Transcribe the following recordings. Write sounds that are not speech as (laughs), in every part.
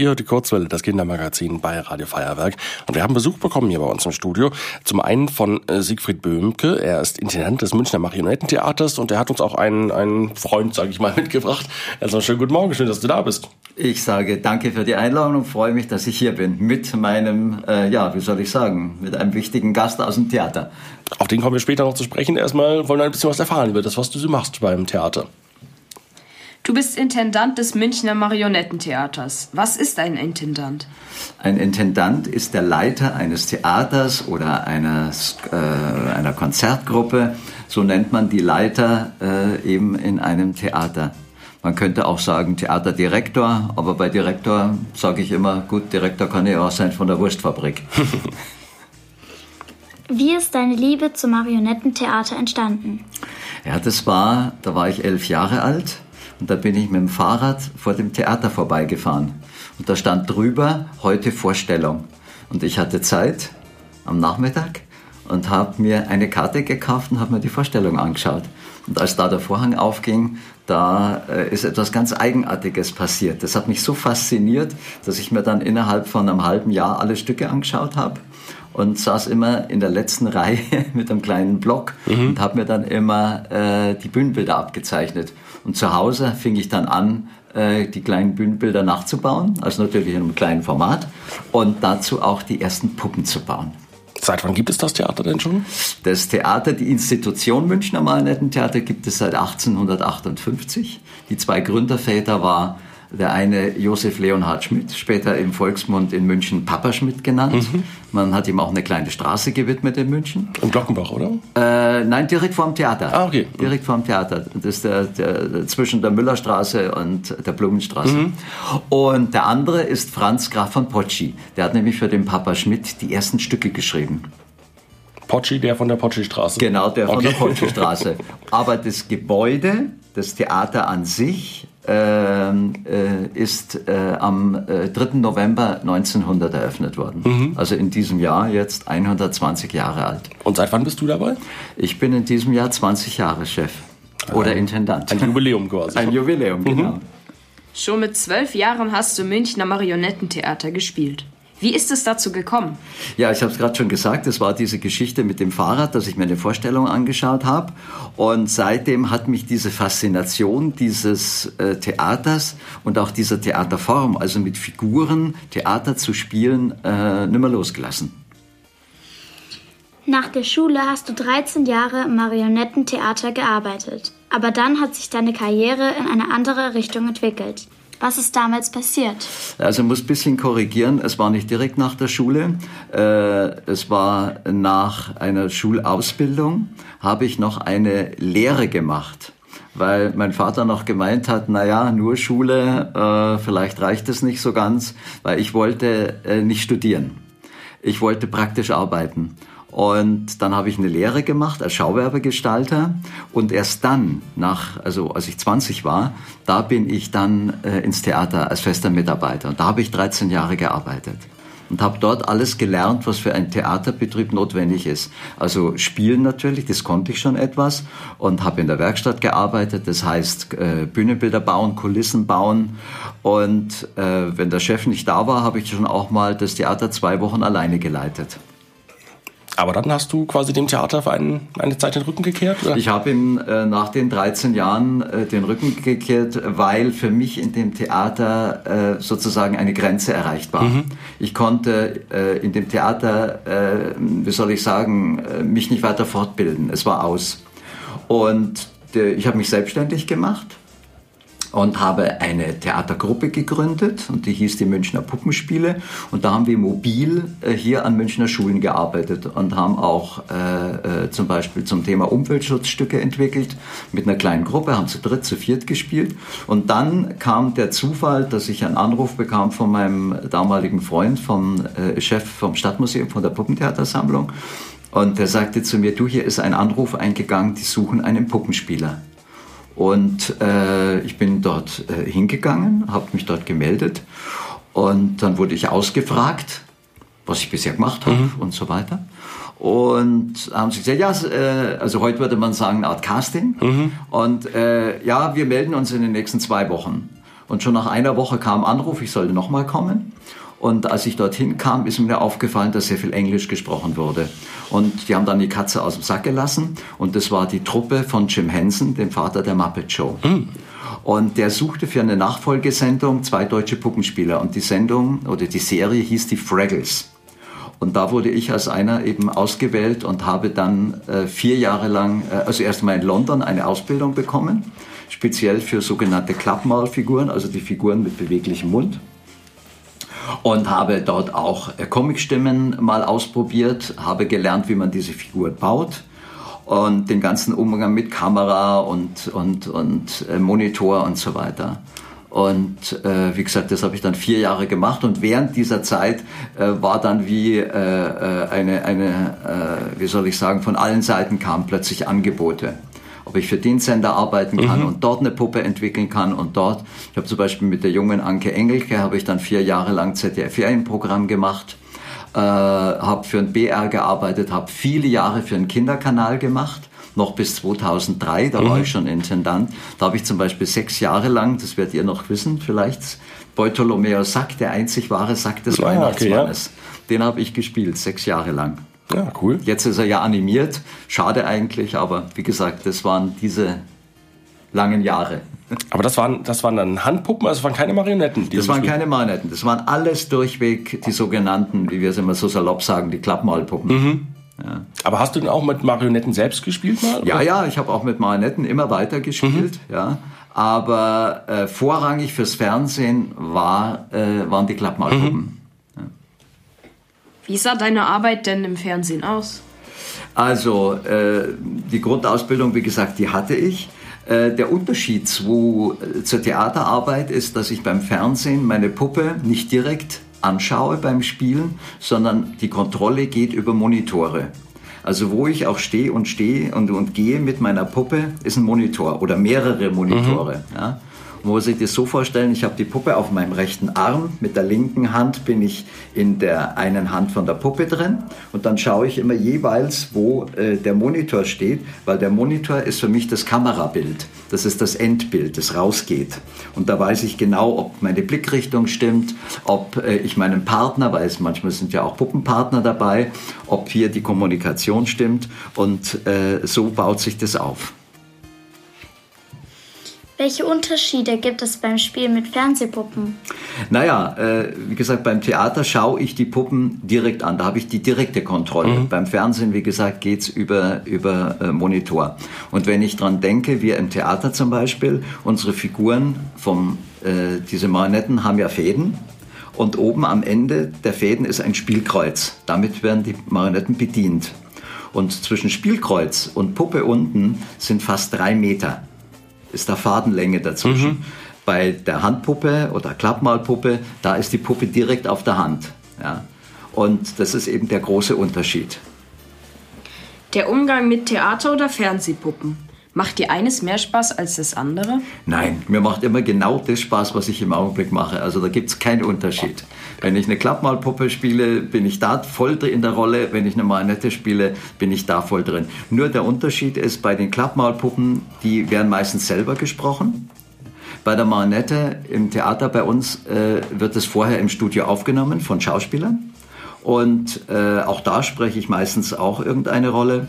Ihr die Kurzwelle, das Kindermagazin bei Radio Feuerwerk. Und wir haben Besuch bekommen hier bei uns im Studio. Zum einen von äh, Siegfried Böhmke. Er ist Intendant des Münchner Marionettentheaters und er hat uns auch einen, einen Freund, sage ich mal, (laughs) mitgebracht. Also schönen guten Morgen, schön, dass du da bist. Ich sage danke für die Einladung und freue mich, dass ich hier bin. Mit meinem, äh, ja, wie soll ich sagen, mit einem wichtigen Gast aus dem Theater. Auf den kommen wir später noch zu sprechen. Erstmal wollen wir ein bisschen was erfahren über das, was du so machst beim Theater. Du bist Intendant des Münchner Marionettentheaters. Was ist ein Intendant? Ein Intendant ist der Leiter eines Theaters oder eines, äh, einer Konzertgruppe. So nennt man die Leiter äh, eben in einem Theater. Man könnte auch sagen Theaterdirektor, aber bei Direktor sage ich immer, gut, Direktor kann ja auch sein von der Wurstfabrik. (laughs) Wie ist deine Liebe zum Marionettentheater entstanden? Ja, das war, da war ich elf Jahre alt und da bin ich mit dem Fahrrad vor dem Theater vorbeigefahren. Und da stand drüber, heute Vorstellung. Und ich hatte Zeit am Nachmittag und habe mir eine Karte gekauft und habe mir die Vorstellung angeschaut. Und als da der Vorhang aufging, da äh, ist etwas ganz Eigenartiges passiert. Das hat mich so fasziniert, dass ich mir dann innerhalb von einem halben Jahr alle Stücke angeschaut habe und saß immer in der letzten (laughs) Reihe mit einem kleinen Block mhm. und habe mir dann immer äh, die Bühnenbilder abgezeichnet. Und zu Hause fing ich dann an, äh, die kleinen Bühnenbilder nachzubauen, also natürlich in einem kleinen Format und dazu auch die ersten Puppen zu bauen. Seit wann gibt es das Theater denn schon? Das Theater, die Institution Münchner Marionettentheater gibt es seit 1858. Die zwei Gründerväter waren der eine Josef Leonhard Schmidt, später im Volksmund in München Papa Schmidt genannt. Mhm. Man hat ihm auch eine kleine Straße gewidmet in München. Im Glockenbach, oder? Äh, nein, direkt vor dem Theater. Ah, okay. Direkt vor dem Theater. Das ist der, der, zwischen der Müllerstraße und der Blumenstraße. Mhm. Und der andere ist Franz Graf von Pocci. Der hat nämlich für den Papa Schmidt die ersten Stücke geschrieben. Pocci, der von der Pocci-Straße. Genau, der von okay. der Pocci-Straße. (laughs) Aber das Gebäude, das Theater an sich, ist äh, am äh, 3. November 1900 eröffnet worden. Mhm. Also in diesem Jahr jetzt 120 Jahre alt. Und seit wann bist du dabei? Ich bin in diesem Jahr 20 Jahre Chef oder Intendant. Ein Jubiläum quasi. Ein Jubiläum, genau. Mhm. Schon mit zwölf Jahren hast du Münchner Marionettentheater gespielt. Wie ist es dazu gekommen? Ja, ich habe es gerade schon gesagt, es war diese Geschichte mit dem Fahrrad, dass ich mir eine Vorstellung angeschaut habe. Und seitdem hat mich diese Faszination dieses äh, Theaters und auch dieser Theaterform, also mit Figuren Theater zu spielen, äh, nimmer losgelassen. Nach der Schule hast du 13 Jahre im Marionettentheater gearbeitet. Aber dann hat sich deine Karriere in eine andere Richtung entwickelt. Was ist damals passiert? Also muss ein bisschen korrigieren. Es war nicht direkt nach der Schule. Äh, es war nach einer Schulausbildung, habe ich noch eine Lehre gemacht weil mein Vater noch gemeint hat, na ja, nur Schule, äh, vielleicht reicht es nicht so ganz, weil ich wollte äh, nicht studieren. Ich wollte praktisch arbeiten. Und dann habe ich eine Lehre gemacht als Schauwerbegestalter und erst dann, nach, also als ich 20 war, da bin ich dann äh, ins Theater als fester Mitarbeiter. Und da habe ich 13 Jahre gearbeitet und habe dort alles gelernt, was für einen Theaterbetrieb notwendig ist. Also spielen natürlich, das konnte ich schon etwas und habe in der Werkstatt gearbeitet, das heißt äh, Bühnenbilder bauen, Kulissen bauen und äh, wenn der Chef nicht da war, habe ich schon auch mal das Theater zwei Wochen alleine geleitet. Aber dann hast du quasi dem Theater für einen, eine Zeit den Rücken gekehrt? Oder? Ich habe ihm äh, nach den 13 Jahren äh, den Rücken gekehrt, weil für mich in dem Theater äh, sozusagen eine Grenze erreicht war. Mhm. Ich konnte äh, in dem Theater, äh, wie soll ich sagen, äh, mich nicht weiter fortbilden. Es war aus. Und ich habe mich selbstständig gemacht und habe eine Theatergruppe gegründet und die hieß die Münchner Puppenspiele. Und da haben wir mobil äh, hier an Münchner Schulen gearbeitet und haben auch äh, äh, zum Beispiel zum Thema Umweltschutzstücke entwickelt. Mit einer kleinen Gruppe, haben zu dritt, zu viert gespielt. Und dann kam der Zufall, dass ich einen Anruf bekam von meinem damaligen Freund, vom äh, Chef vom Stadtmuseum, von der Puppentheatersammlung. Und der sagte zu mir, du, hier ist ein Anruf eingegangen, die suchen einen Puppenspieler. Und äh, ich bin dort äh, hingegangen, habe mich dort gemeldet und dann wurde ich ausgefragt, was ich bisher gemacht habe mhm. und so weiter. Und haben sie gesagt, ja, äh, also heute würde man sagen, eine Art Casting. Mhm. Und äh, ja, wir melden uns in den nächsten zwei Wochen. Und schon nach einer Woche kam Anruf, ich sollte nochmal kommen. Und als ich dorthin kam, ist mir aufgefallen, dass sehr viel Englisch gesprochen wurde. Und die haben dann die Katze aus dem Sack gelassen. Und das war die Truppe von Jim Henson, dem Vater der Muppet Show. Mhm. Und der suchte für eine Nachfolgesendung zwei deutsche Puppenspieler. Und die Sendung oder die Serie hieß die Fraggles. Und da wurde ich als einer eben ausgewählt und habe dann äh, vier Jahre lang, äh, also erstmal in London eine Ausbildung bekommen, speziell für sogenannte Klappmalfiguren, also die Figuren mit beweglichem Mund und habe dort auch äh, Comicstimmen mal ausprobiert, habe gelernt, wie man diese Figur baut. Und den ganzen Umgang mit Kamera und, und, und äh, Monitor und so weiter. Und äh, wie gesagt, das habe ich dann vier Jahre gemacht. Und während dieser Zeit äh, war dann wie äh, äh eine, eine äh, wie soll ich sagen, von allen Seiten kamen plötzlich Angebote ob ich für den Sender arbeiten kann mhm. und dort eine Puppe entwickeln kann und dort. Ich habe zum Beispiel mit der jungen Anke Engelke, habe ich dann vier Jahre lang ZDF-Ferienprogramm gemacht, äh, habe für ein BR gearbeitet, habe viele Jahre für einen Kinderkanal gemacht noch bis 2003, da mhm. war ich schon Intendant. Da habe ich zum Beispiel sechs Jahre lang, das werdet ihr noch wissen, vielleicht, Bartolomeo Sack, der einzig wahre Sack des ah, Weihnachtsmannes. Okay, ja. Den habe ich gespielt, sechs Jahre lang. Ja, cool. Jetzt ist er ja animiert. Schade eigentlich, aber wie gesagt, das waren diese langen Jahre. Aber das waren, das waren dann Handpuppen, also waren keine Marionetten? das waren keine Marionetten. Das waren alles durchweg die sogenannten, wie wir es immer so salopp sagen, die Klappmalpuppen. Mhm. Ja. Aber hast du denn auch mit Marionetten selbst gespielt mal? Ja, ja, ich habe auch mit Marionetten immer weiter gespielt. Mhm. Ja. Aber äh, vorrangig fürs Fernsehen war, äh, waren die Klappmalpuppen. Mhm. Wie sah deine Arbeit denn im Fernsehen aus? Also, äh, die Grundausbildung, wie gesagt, die hatte ich. Äh, der Unterschied zu, äh, zur Theaterarbeit ist, dass ich beim Fernsehen meine Puppe nicht direkt anschaue beim Spielen, sondern die Kontrolle geht über Monitore. Also wo ich auch stehe und stehe und, und gehe mit meiner Puppe, ist ein Monitor oder mehrere Monitore. Mhm. Ja. Man muss sich das so vorstellen, ich habe die Puppe auf meinem rechten Arm, mit der linken Hand bin ich in der einen Hand von der Puppe drin und dann schaue ich immer jeweils, wo äh, der Monitor steht, weil der Monitor ist für mich das Kamerabild. Das ist das Endbild, das rausgeht. Und da weiß ich genau, ob meine Blickrichtung stimmt, ob äh, ich meinen Partner, weil es manchmal sind ja auch Puppenpartner dabei, ob hier die Kommunikation stimmt und äh, so baut sich das auf. Welche Unterschiede gibt es beim Spiel mit Fernsehpuppen? Naja, äh, wie gesagt, beim Theater schaue ich die Puppen direkt an. Da habe ich die direkte Kontrolle. Mhm. Beim Fernsehen, wie gesagt, geht's über, über äh, Monitor. Und wenn ich dran denke, wir im Theater zum Beispiel, unsere Figuren vom, äh, diese Marionetten haben ja Fäden. Und oben am Ende der Fäden ist ein Spielkreuz. Damit werden die Marionetten bedient. Und zwischen Spielkreuz und Puppe unten sind fast drei Meter ist da Fadenlänge dazwischen. Mhm. Bei der Handpuppe oder Klappmalpuppe, da ist die Puppe direkt auf der Hand. Ja. Und das ist eben der große Unterschied. Der Umgang mit Theater- oder Fernsehpuppen. Macht dir eines mehr Spaß als das andere? Nein, mir macht immer genau das Spaß, was ich im Augenblick mache. Also da gibt es keinen Unterschied. Wenn ich eine Klappmalpuppe spiele, bin ich da voll in der Rolle. Wenn ich eine Marionette spiele, bin ich da voll drin. Nur der Unterschied ist, bei den Klappmalpuppen, die werden meistens selber gesprochen. Bei der Marionette im Theater bei uns äh, wird es vorher im Studio aufgenommen von Schauspielern. Und äh, auch da spreche ich meistens auch irgendeine Rolle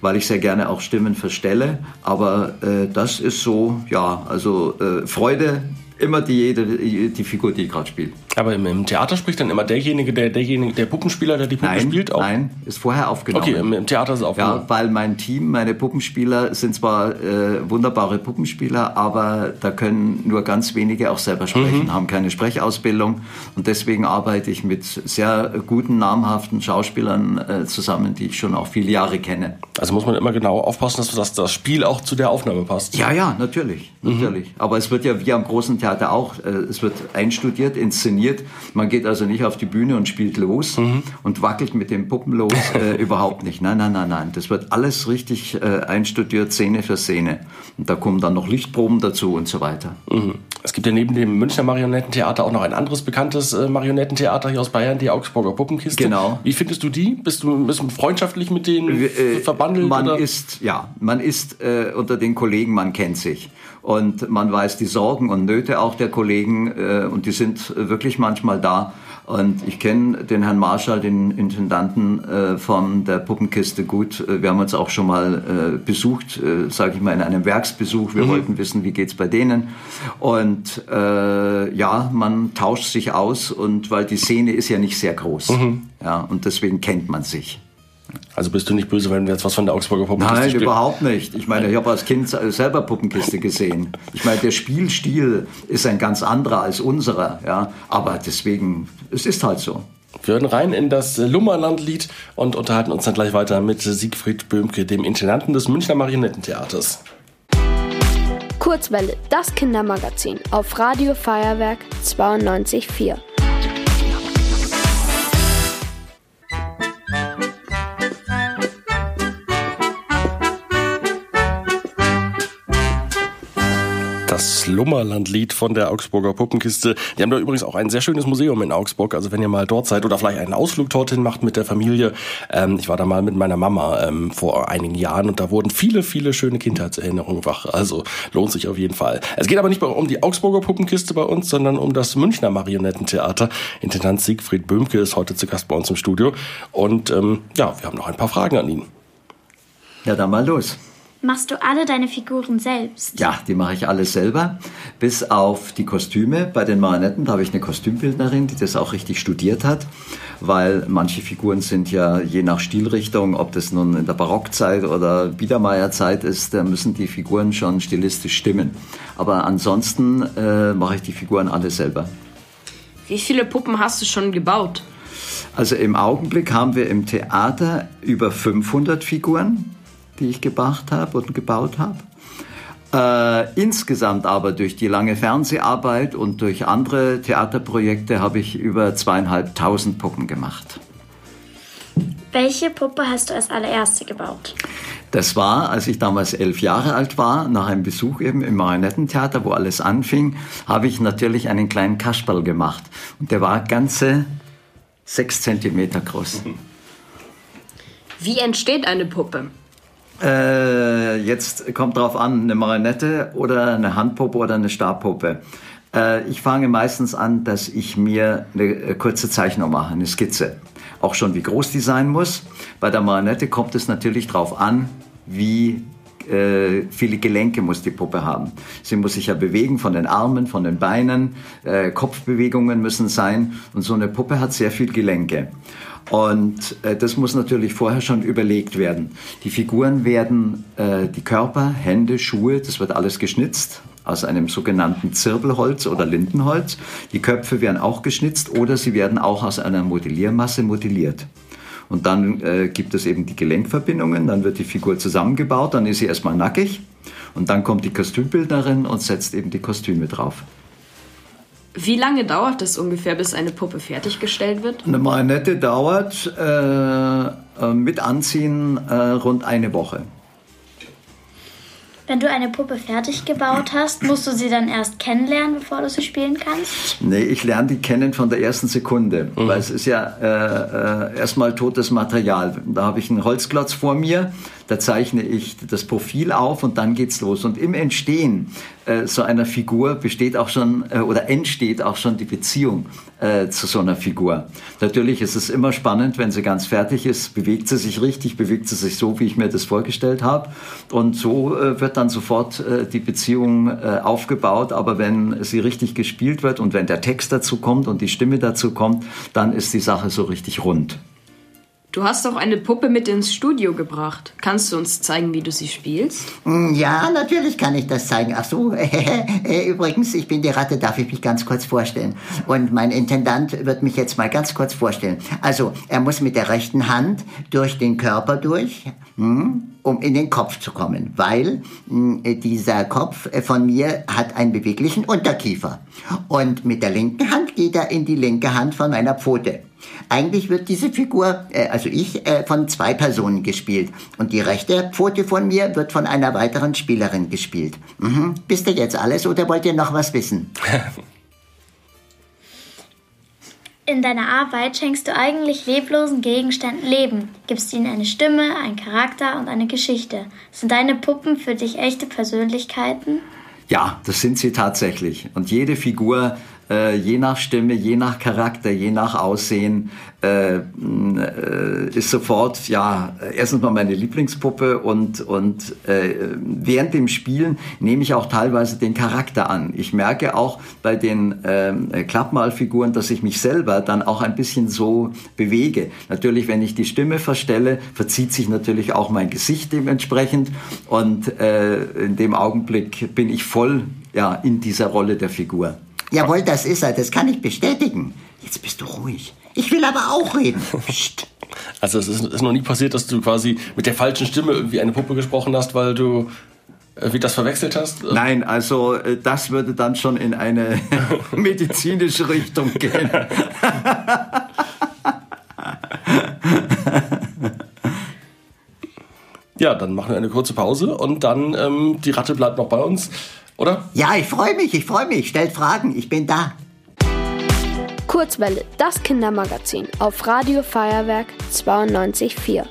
weil ich sehr gerne auch Stimmen verstelle. Aber äh, das ist so, ja, also äh, Freude immer die, die, die Figur, die ich gerade spiele. Aber im, im, Theater spricht dann immer derjenige, der, derjenige, der Puppenspieler, der die Puppe nein, spielt? Auch? Nein, ist vorher aufgenommen. Okay, im, im Theater ist es aufgenommen. Ja, weil mein Team, meine Puppenspieler sind zwar äh, wunderbare Puppenspieler, aber da können nur ganz wenige auch selber sprechen, mhm. haben keine Sprechausbildung und deswegen arbeite ich mit sehr guten, namhaften Schauspielern äh, zusammen, die ich schon auch viele Jahre kenne. Also muss man immer genau aufpassen, dass das, das Spiel auch zu der Aufnahme passt. Ja, ja, natürlich, mhm. natürlich. Aber es wird ja wie am großen Theater auch, äh, es wird einstudiert, inszeniert funktioniert. Man geht also nicht auf die Bühne und spielt los mhm. und wackelt mit den Puppen los. (laughs) Äh, überhaupt nicht. Nein, nein, nein, nein. Das wird alles richtig äh, einstudiert, Szene für Szene. Und da kommen dann noch Lichtproben dazu und so weiter. Mhm. Es gibt ja neben dem Münchner Marionettentheater auch noch ein anderes bekanntes äh, Marionettentheater hier aus Bayern, die Augsburger Puppenkiste. Genau. Wie findest du die? Bist du, bist du freundschaftlich mit denen äh, verbandelt? Man oder? ist, ja, man ist äh, unter den Kollegen, man kennt sich. Und man weiß die Sorgen und Nöte auch der Kollegen äh, und die sind wirklich manchmal da. Und ich kenne den Herrn Marschall, den Intendanten äh, von der Puppenkiste gut. Äh, wir haben uns auch schon mal äh, besucht, äh, sage ich mal, in einem Werksbesuch. Wir mhm. wollten wissen, wie geht's bei denen. Und äh, ja, man tauscht sich aus und weil die Szene ist ja nicht sehr groß. Mhm. Ja, und deswegen kennt man sich. Also bist du nicht böse, wenn wir jetzt was von der Augsburger Puppenkiste Nein, spielen? überhaupt nicht. Ich meine, ich habe als Kind selber Puppenkiste gesehen. Ich meine, der Spielstil ist ein ganz anderer als unserer. Ja? Aber deswegen, es ist halt so. Wir hören rein in das Lummerlandlied und unterhalten uns dann gleich weiter mit Siegfried Böhmke, dem Intendanten des Münchner Marionettentheaters. Kurzwelle, das Kindermagazin auf Radio Feuerwerk 92.4. Lummerlandlied von der Augsburger Puppenkiste. Die haben da übrigens auch ein sehr schönes Museum in Augsburg. Also wenn ihr mal dort seid oder vielleicht einen Ausflug dorthin macht mit der Familie. Ähm, ich war da mal mit meiner Mama ähm, vor einigen Jahren und da wurden viele, viele schöne Kindheitserinnerungen wach. Also lohnt sich auf jeden Fall. Es geht aber nicht um die Augsburger Puppenkiste bei uns, sondern um das Münchner Marionettentheater. Intendant Siegfried Böhmke ist heute zu Gast bei uns im Studio. Und ähm, ja, wir haben noch ein paar Fragen an ihn. Ja, dann mal los. Machst du alle deine Figuren selbst? Ja, die mache ich alle selber, bis auf die Kostüme. Bei den Marionetten, da habe ich eine Kostümbildnerin, die das auch richtig studiert hat, weil manche Figuren sind ja je nach Stilrichtung, ob das nun in der Barockzeit oder Biedermeierzeit ist, da müssen die Figuren schon stilistisch stimmen. Aber ansonsten äh, mache ich die Figuren alle selber. Wie viele Puppen hast du schon gebaut? Also im Augenblick haben wir im Theater über 500 Figuren die ich gemacht habe und gebaut habe. Äh, insgesamt aber durch die lange Fernseharbeit und durch andere Theaterprojekte habe ich über zweieinhalbtausend Puppen gemacht. Welche Puppe hast du als allererste gebaut? Das war, als ich damals elf Jahre alt war, nach einem Besuch eben im Marionettentheater, wo alles anfing, habe ich natürlich einen kleinen Kasperl gemacht. Und der war ganze sechs Zentimeter groß. Wie entsteht eine Puppe? Äh, jetzt kommt drauf an, eine Marionette oder eine Handpuppe oder eine Stabpuppe. Äh, ich fange meistens an, dass ich mir eine äh, kurze Zeichnung mache, eine Skizze. Auch schon, wie groß die sein muss. Bei der Marionette kommt es natürlich drauf an, wie äh, viele Gelenke muss die Puppe haben. Sie muss sich ja bewegen von den Armen, von den Beinen, äh, Kopfbewegungen müssen sein und so eine Puppe hat sehr viel Gelenke. Und äh, das muss natürlich vorher schon überlegt werden. Die Figuren werden, äh, die Körper, Hände, Schuhe, das wird alles geschnitzt aus einem sogenannten Zirbelholz oder Lindenholz. Die Köpfe werden auch geschnitzt oder sie werden auch aus einer Modelliermasse modelliert. Und dann äh, gibt es eben die Gelenkverbindungen, dann wird die Figur zusammengebaut, dann ist sie erstmal nackig und dann kommt die Kostümbildnerin und setzt eben die Kostüme drauf. Wie lange dauert es ungefähr, bis eine Puppe fertiggestellt wird? Eine Marionette dauert äh, äh, mit Anziehen äh, rund eine Woche. Wenn du eine Puppe fertig gebaut hast, musst du sie dann erst kennenlernen, bevor du sie spielen kannst? Nee, ich lerne die kennen von der ersten Sekunde, mhm. weil es ist ja äh, äh, erstmal totes Material. Da habe ich einen Holzklotz vor mir, da zeichne ich das Profil auf und dann geht's los. Und im Entstehen äh, so einer Figur besteht auch schon äh, oder entsteht auch schon die Beziehung äh, zu so einer Figur. Natürlich ist es immer spannend, wenn sie ganz fertig ist, bewegt sie sich richtig, bewegt sie sich so, wie ich mir das vorgestellt habe. Und so äh, wird dann sofort äh, die Beziehung äh, aufgebaut. Aber wenn sie richtig gespielt wird und wenn der Text dazu kommt und die Stimme dazu kommt, dann ist die Sache so richtig rund. Du hast doch eine Puppe mit ins Studio gebracht. Kannst du uns zeigen, wie du sie spielst? Mm, ja, natürlich kann ich das zeigen. Ach so, (laughs) äh, übrigens, ich bin die Ratte, darf ich mich ganz kurz vorstellen. Und mein Intendant wird mich jetzt mal ganz kurz vorstellen. Also, er muss mit der rechten Hand durch den Körper durch. Hm? um in den Kopf zu kommen, weil mh, dieser Kopf von mir hat einen beweglichen Unterkiefer. Und mit der linken Hand geht er in die linke Hand von meiner Pfote. Eigentlich wird diese Figur, äh, also ich, äh, von zwei Personen gespielt. Und die rechte Pfote von mir wird von einer weiteren Spielerin gespielt. Mhm. Wisst ihr jetzt alles oder wollt ihr noch was wissen? In deiner Arbeit schenkst du eigentlich leblosen Gegenständen Leben, gibst ihnen eine Stimme, einen Charakter und eine Geschichte. Sind deine Puppen für dich echte Persönlichkeiten? Ja, das sind sie tatsächlich. Und jede Figur äh, je nach Stimme, je nach Charakter, je nach Aussehen, äh, äh, ist sofort, ja, erstens mal meine Lieblingspuppe und, und äh, während dem Spielen nehme ich auch teilweise den Charakter an. Ich merke auch bei den äh, Klappmalfiguren, dass ich mich selber dann auch ein bisschen so bewege. Natürlich, wenn ich die Stimme verstelle, verzieht sich natürlich auch mein Gesicht dementsprechend und äh, in dem Augenblick bin ich voll ja, in dieser Rolle der Figur. Jawohl, das ist er, das kann ich bestätigen. Jetzt bist du ruhig. Ich will aber auch reden. (laughs) Psst. Also es ist, ist noch nie passiert, dass du quasi mit der falschen Stimme irgendwie eine Puppe gesprochen hast, weil du äh, wie das verwechselt hast? Nein, also äh, das würde dann schon in eine (laughs) medizinische Richtung gehen. ja, dann machen wir eine kurze Pause und dann ähm, die Ratte bleibt noch bei uns oder? Ja, ich freue mich, ich freue mich. Stellt Fragen, ich bin da. Kurzwelle, das Kindermagazin auf Radio Feuerwerk 92.4.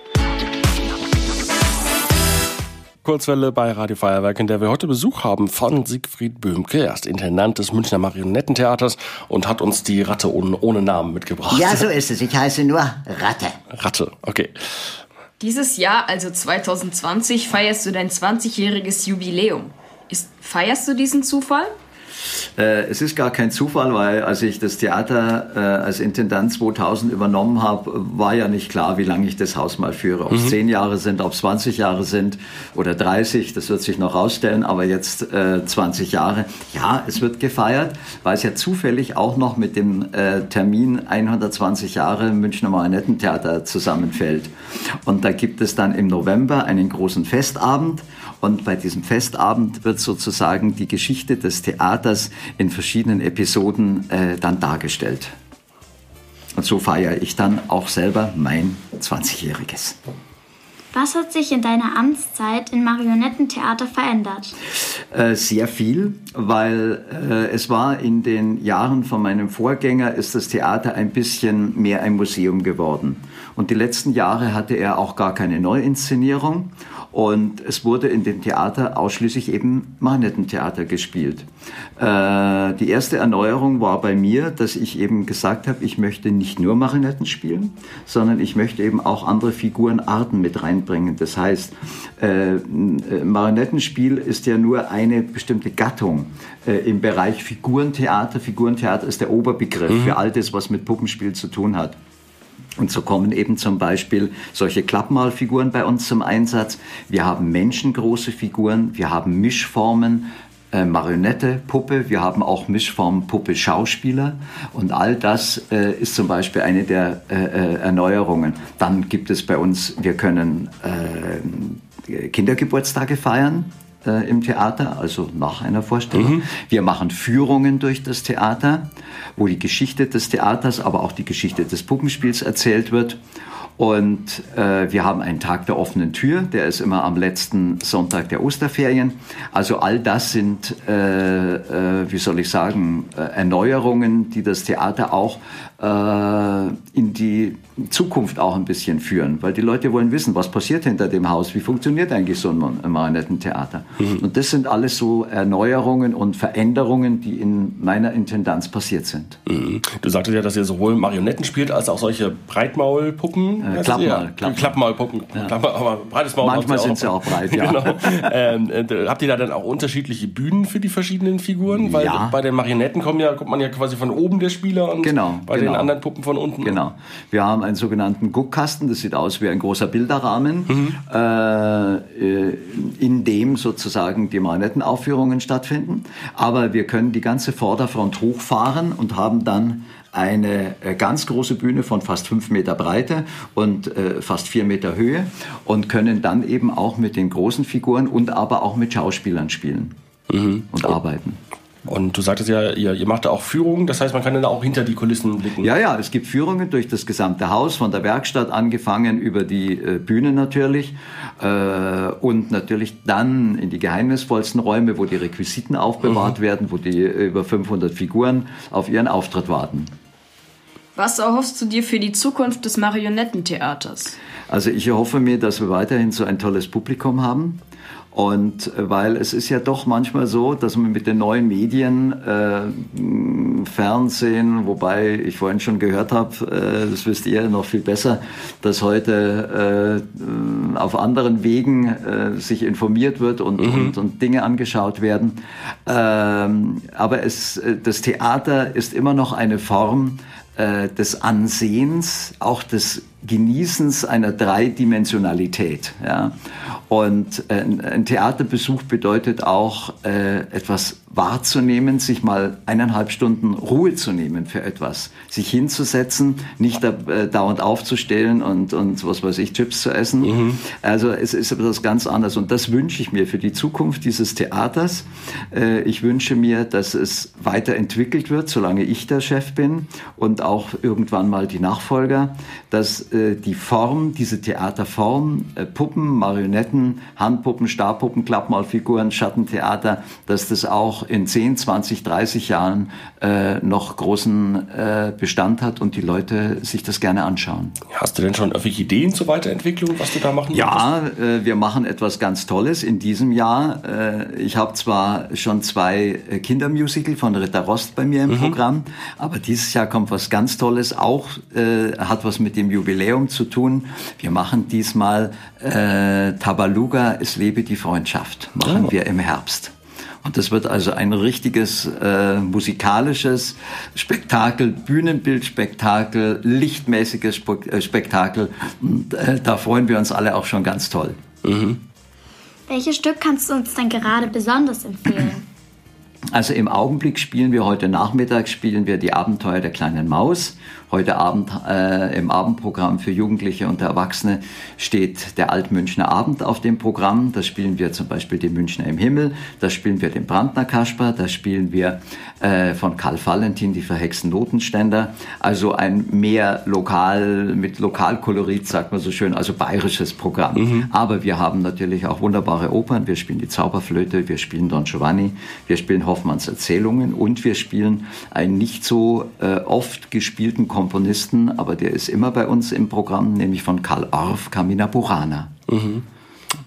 Kurzwelle bei Radio Feuerwerk, in der wir heute Besuch haben von Siegfried Böhmke. Er ist Intendant des Münchner Marionettentheaters und hat uns die Ratte ohne, ohne Namen mitgebracht. Ja, so ist es. Ich heiße nur Ratte. Ratte, okay. Dieses Jahr, also 2020, feierst du dein 20-jähriges Jubiläum. Ist, feierst du diesen Zufall? Äh, es ist gar kein Zufall, weil als ich das Theater äh, als Intendant 2000 übernommen habe, war ja nicht klar, wie lange ich das Haus mal führe. Ob es mhm. 10 Jahre sind, ob es 20 Jahre sind oder 30, das wird sich noch rausstellen, aber jetzt äh, 20 Jahre. Ja, es wird gefeiert, weil es ja zufällig auch noch mit dem äh, Termin 120 Jahre Münchner Marionettentheater zusammenfällt. Und da gibt es dann im November einen großen Festabend und bei diesem Festabend wird sozusagen die Geschichte des Theaters in verschiedenen Episoden äh, dann dargestellt. Und so feiere ich dann auch selber mein 20-jähriges. Was hat sich in deiner Amtszeit im Marionettentheater verändert? Äh, sehr viel, weil äh, es war in den Jahren von meinem Vorgänger, ist das Theater ein bisschen mehr ein Museum geworden. Und die letzten Jahre hatte er auch gar keine Neuinszenierung. Und es wurde in dem Theater ausschließlich eben Marionettentheater gespielt. Äh, die erste Erneuerung war bei mir, dass ich eben gesagt habe, ich möchte nicht nur Marionetten spielen, sondern ich möchte eben auch andere Figurenarten mit reinbringen. Das heißt, äh, äh Marionettenspiel ist ja nur eine bestimmte Gattung äh, im Bereich Figurentheater. Figurentheater ist der Oberbegriff mhm. für all das, was mit Puppenspiel zu tun hat. Und so kommen eben zum Beispiel solche Klappmalfiguren bei uns zum Einsatz. Wir haben menschengroße Figuren, wir haben Mischformen, äh, Marionette, Puppe, wir haben auch Mischformen Puppe, Schauspieler und all das äh, ist zum Beispiel eine der äh, äh Erneuerungen. Dann gibt es bei uns, wir können äh, Kindergeburtstage feiern, äh, im Theater, also nach einer Vorstellung. Mhm. Wir machen Führungen durch das Theater, wo die Geschichte des Theaters, aber auch die Geschichte des Puppenspiels erzählt wird. Und äh, wir haben einen Tag der offenen Tür, der ist immer am letzten Sonntag der Osterferien. Also all das sind, äh, äh, wie soll ich sagen, äh, Erneuerungen, die das Theater auch in die Zukunft auch ein bisschen führen, weil die Leute wollen wissen, was passiert hinter dem Haus, wie funktioniert eigentlich so ein Marionettentheater. Mhm. Und das sind alles so Erneuerungen und Veränderungen, die in meiner Intendanz passiert sind. Mhm. Du sagtest ja, dass ihr sowohl Marionetten spielt, als auch solche Breitmaulpuppen. Äh, Klappmaul, Klappmaul. Klappmaulpuppen. Ja. Klappmaul, aber breites Maul. Manchmal sind sie auch breit, ja. genau. ähm, äh, habt ihr da dann auch unterschiedliche Bühnen für die verschiedenen Figuren? Weil ja. bei den Marionetten kommen ja, kommt man ja quasi von oben der Spieler und genau, bei genau. Den anderen Puppen von unten. Genau. Wir haben einen sogenannten Guckkasten, das sieht aus wie ein großer Bilderrahmen, mhm. äh, in dem sozusagen die Marionettenaufführungen stattfinden. Aber wir können die ganze Vorderfront hochfahren und haben dann eine äh, ganz große Bühne von fast fünf Meter Breite und äh, fast vier Meter Höhe und können dann eben auch mit den großen Figuren und aber auch mit Schauspielern spielen mhm. und arbeiten. Und du sagtest ja, ihr, ihr macht da auch Führungen, das heißt, man kann dann auch hinter die Kulissen blicken. Ja, ja, es gibt Führungen durch das gesamte Haus, von der Werkstatt angefangen über die äh, Bühne natürlich äh, und natürlich dann in die geheimnisvollsten Räume, wo die Requisiten aufbewahrt mhm. werden, wo die äh, über 500 Figuren auf ihren Auftritt warten. Was erhoffst du dir für die Zukunft des Marionettentheaters? Also ich erhoffe mir, dass wir weiterhin so ein tolles Publikum haben und äh, weil es ist ja doch manchmal so, dass man mit den neuen Medien, äh, Fernsehen, wobei ich vorhin schon gehört habe, äh, das wisst ihr noch viel besser, dass heute äh, auf anderen Wegen äh, sich informiert wird und, mhm. und, und, Dinge angeschaut werden. Ähm, aber es, äh, das Theater ist immer noch eine Form, des Ansehens, auch des Genießens einer Dreidimensionalität. Ja. Und äh, ein Theaterbesuch bedeutet auch äh, etwas wahrzunehmen, sich mal eineinhalb Stunden Ruhe zu nehmen für etwas, sich hinzusetzen, nicht da, äh, dauernd aufzustellen und, und was weiß ich, Chips zu essen. Mhm. Also es ist etwas ganz anderes und das wünsche ich mir für die Zukunft dieses Theaters. Äh, ich wünsche mir, dass es weiterentwickelt wird, solange ich der Chef bin und auch irgendwann mal die Nachfolger, dass äh, die Form, diese Theaterform, äh, Puppen, Marionetten, Handpuppen, Stabpuppen, Klappmalfiguren, Schattentheater, dass das auch in 10, 20, 30 Jahren äh, noch großen äh, Bestand hat und die Leute sich das gerne anschauen. Hast du denn schon irgendwelche Ideen zur Weiterentwicklung, was du da machen Ja, äh, wir machen etwas ganz Tolles in diesem Jahr. Ich habe zwar schon zwei Kindermusical von Ritter Rost bei mir im mhm. Programm, aber dieses Jahr kommt was ganz Tolles, auch hat was mit dem Jubiläum zu tun. Wir machen diesmal äh, Tabaluga, es lebe die Freundschaft, machen oh. wir im Herbst. Und das wird also ein richtiges äh, musikalisches Spektakel, Bühnenbildspektakel, lichtmäßiges äh, Spektakel. Und äh, da freuen wir uns alle auch schon ganz toll. Mhm. Welches Stück kannst du uns denn gerade besonders empfehlen? Also im Augenblick spielen wir heute Nachmittag spielen wir die Abenteuer der kleinen Maus Heute Abend äh, im Abendprogramm für Jugendliche und Erwachsene steht der Altmünchner Abend auf dem Programm. Da spielen wir zum Beispiel den Münchner im Himmel, da spielen wir den Brandner Kasper, da spielen wir äh, von Karl Valentin die verhexten Notenständer. Also ein mehr lokal, mit Lokalkolorit, sagt man so schön, also bayerisches Programm. Mhm. Aber wir haben natürlich auch wunderbare Opern. Wir spielen die Zauberflöte, wir spielen Don Giovanni, wir spielen Hoffmanns Erzählungen und wir spielen einen nicht so äh, oft gespielten Komponisten, aber der ist immer bei uns im Programm, nämlich von Karl Orff, Carmina Burana. Mhm.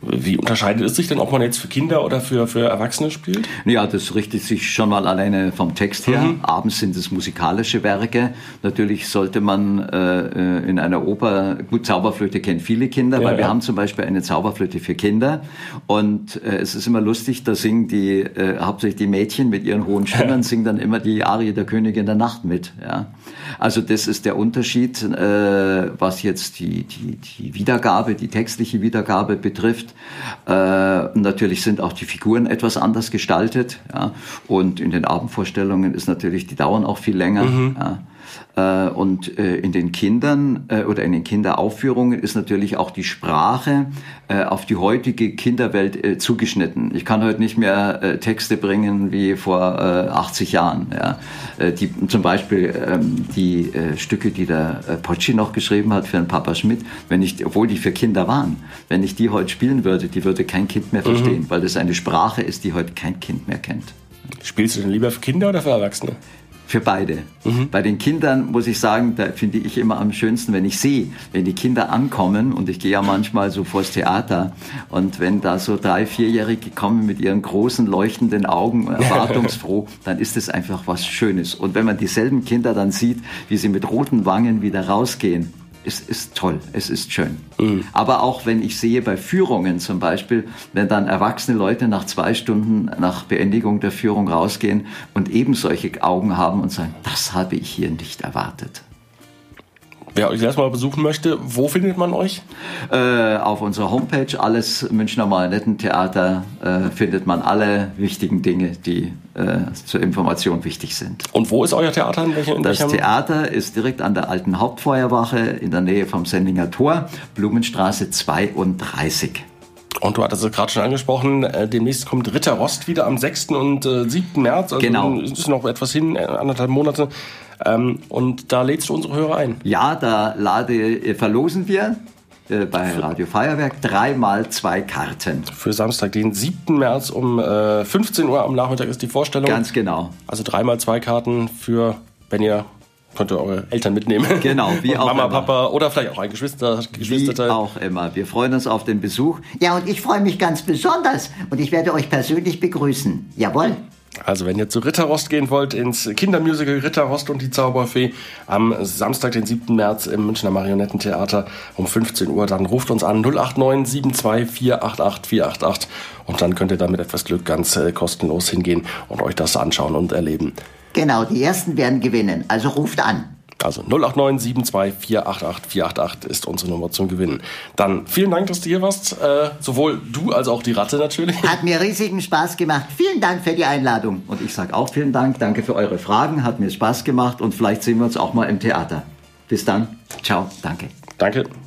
Wie unterscheidet es sich denn, ob man jetzt für Kinder oder für, für Erwachsene spielt? Ja, das richtet sich schon mal alleine vom Text her. Mhm. Abends sind es musikalische Werke. Natürlich sollte man äh, in einer Oper, gut, Zauberflöte kennt viele Kinder, ja, weil wir haben zum Beispiel eine Zauberflöte für Kinder. Und äh, es ist immer lustig, da singen die, äh, hauptsächlich die Mädchen mit ihren hohen Stimmen, (laughs) singen dann immer die Arie der Königin der Nacht mit. Ja. Also das ist der Unterschied, äh, was jetzt die, die, die Wiedergabe, die textliche Wiedergabe betrifft. Äh, natürlich sind auch die Figuren etwas anders gestaltet. Ja. Und in den Abendvorstellungen ist natürlich, die dauern auch viel länger. Mhm. Ja. Äh, und äh, in den Kindern äh, oder in den Kinderaufführungen ist natürlich auch die Sprache auf die heutige Kinderwelt zugeschnitten. Ich kann heute nicht mehr Texte bringen wie vor 80 Jahren. Ja. Die, zum Beispiel ähm, die Stücke, die der Pocci noch geschrieben hat für den Papa Schmidt, wenn ich, obwohl die für Kinder waren, wenn ich die heute spielen würde, die würde kein Kind mehr verstehen, mhm. weil das eine Sprache ist, die heute kein Kind mehr kennt. Spielst du denn lieber für Kinder oder für Erwachsene? Für beide. Mhm. Bei den Kindern muss ich sagen, da finde ich immer am schönsten, wenn ich sehe, wenn die Kinder ankommen und ich gehe ja manchmal so vors Theater und wenn da so drei, vierjährige kommen mit ihren großen leuchtenden Augen (laughs) erwartungsfroh, dann ist es einfach was Schönes. Und wenn man dieselben Kinder dann sieht, wie sie mit roten Wangen wieder rausgehen, es ist toll, es ist schön. Mhm. Aber auch wenn ich sehe bei Führungen zum Beispiel, wenn dann erwachsene Leute nach zwei Stunden nach Beendigung der Führung rausgehen und eben solche Augen haben und sagen, das habe ich hier nicht erwartet. Wer euch erstmal besuchen möchte, wo findet man euch? Äh, auf unserer Homepage, alles Münchner Marionettentheater, äh, findet man alle wichtigen Dinge, die äh, zur Information wichtig sind. Und wo ist euer Theater? In welchem, in das? Theater ist direkt an der alten Hauptfeuerwache in der Nähe vom Sendinger Tor, Blumenstraße 32. Und du hattest es gerade schon angesprochen, äh, demnächst kommt Ritter Rost wieder am 6. und äh, 7. März. Also genau. ist noch etwas hin, anderthalb Monate. Ähm, und da lädst du unsere Hörer ein. Ja, da lade, äh, verlosen wir äh, bei Radio Feuerwerk dreimal zwei Karten. Für Samstag, den 7. März um äh, 15 Uhr am Nachmittag ist die Vorstellung. Ganz genau. Also dreimal zwei Karten für, wenn ihr könnt ihr eure Eltern mitnehmen. Genau, wie (laughs) auch Mama, immer. Papa oder vielleicht auch ein Geschwister, Geschwisterteil. Wie auch immer. Wir freuen uns auf den Besuch. Ja, und ich freue mich ganz besonders und ich werde euch persönlich begrüßen. Jawohl. Also wenn ihr zu Ritterrost gehen wollt, ins Kindermusical Ritterrost und die Zauberfee am Samstag, den 7. März im Münchner Marionettentheater um 15 Uhr, dann ruft uns an 089 72 488 488 und dann könnt ihr da mit etwas Glück ganz äh, kostenlos hingehen und euch das anschauen und erleben. Genau, die Ersten werden gewinnen, also ruft an. Also 089 72 488 488 ist unsere Nummer zum Gewinnen. Dann vielen Dank, dass du hier warst. Äh, sowohl du als auch die Ratte natürlich. Hat mir riesigen Spaß gemacht. Vielen Dank für die Einladung. Und ich sage auch vielen Dank. Danke für eure Fragen. Hat mir Spaß gemacht und vielleicht sehen wir uns auch mal im Theater. Bis dann. Ciao. Danke. Danke.